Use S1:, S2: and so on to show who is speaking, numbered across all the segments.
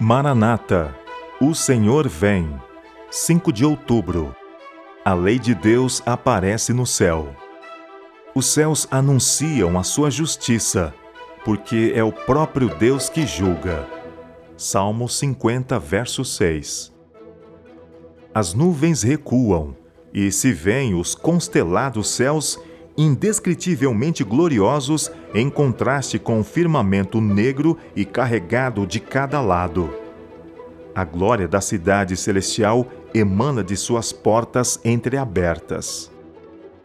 S1: Maranata, o Senhor vem. 5 de outubro. A lei de Deus aparece no céu. Os céus anunciam a sua justiça, porque é o próprio Deus que julga. Salmo 50, verso 6. As nuvens recuam, e se veem os constelados céus indescritivelmente gloriosos em contraste com o firmamento negro e carregado de cada lado. A glória da cidade celestial emana de suas portas entreabertas.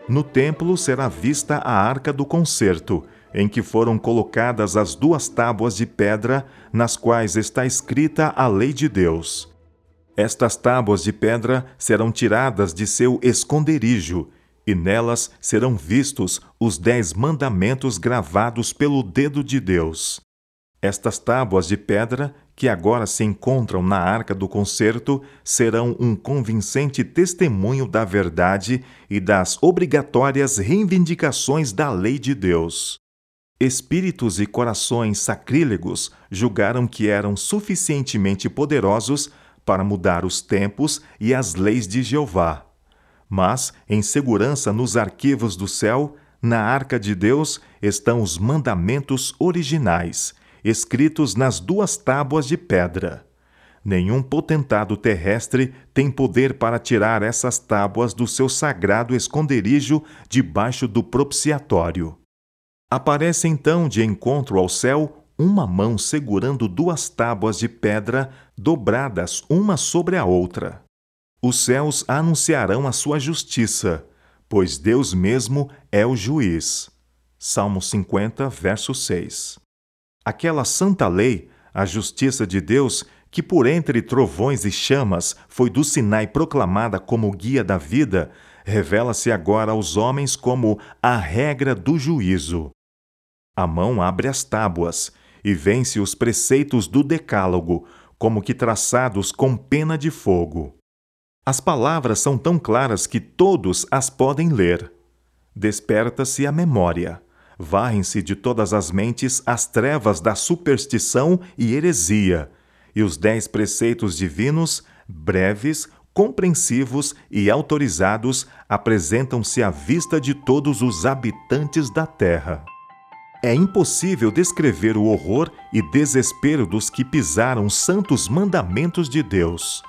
S1: No templo será vista a arca do concerto, em que foram colocadas as duas tábuas de pedra nas quais está escrita a lei de Deus. Estas tábuas de pedra serão tiradas de seu esconderijo e nelas serão vistos os dez mandamentos gravados pelo dedo de Deus. Estas tábuas de pedra, que agora se encontram na arca do concerto, serão um convincente testemunho da verdade e das obrigatórias reivindicações da lei de Deus. Espíritos e corações sacrílegos julgaram que eram suficientemente poderosos para mudar os tempos e as leis de Jeová mas, em segurança nos arquivos do céu, na arca de Deus, estão os mandamentos originais, escritos nas duas tábuas de pedra. Nenhum potentado terrestre tem poder para tirar essas tábuas do seu sagrado esconderijo debaixo do propiciatório. Aparece então de encontro ao céu uma mão segurando duas tábuas de pedra dobradas uma sobre a outra os céus anunciarão a sua justiça, pois Deus mesmo é o juiz. Salmo 50, verso 6. Aquela santa lei, a justiça de Deus, que por entre trovões e chamas foi do Sinai proclamada como guia da vida, revela-se agora aos homens como a regra do juízo. A mão abre as tábuas e vence os preceitos do Decálogo, como que traçados com pena de fogo. As palavras são tão claras que todos as podem ler. Desperta-se a memória. Varrem-se de todas as mentes as trevas da superstição e heresia, e os dez preceitos divinos, breves, compreensivos e autorizados, apresentam-se à vista de todos os habitantes da terra. É impossível descrever o horror e desespero dos que pisaram os santos mandamentos de Deus.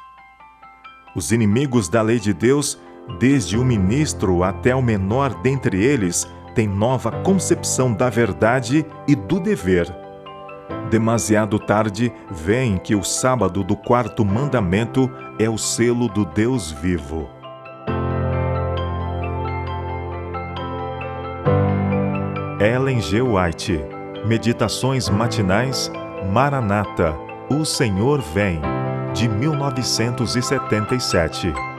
S1: Os inimigos da lei de Deus, desde o ministro até o menor dentre eles, têm nova concepção da verdade e do dever. Demasiado tarde, veem que o sábado do quarto mandamento é o selo do Deus vivo. Ellen G. White Meditações matinais Maranata O Senhor vem de 1977.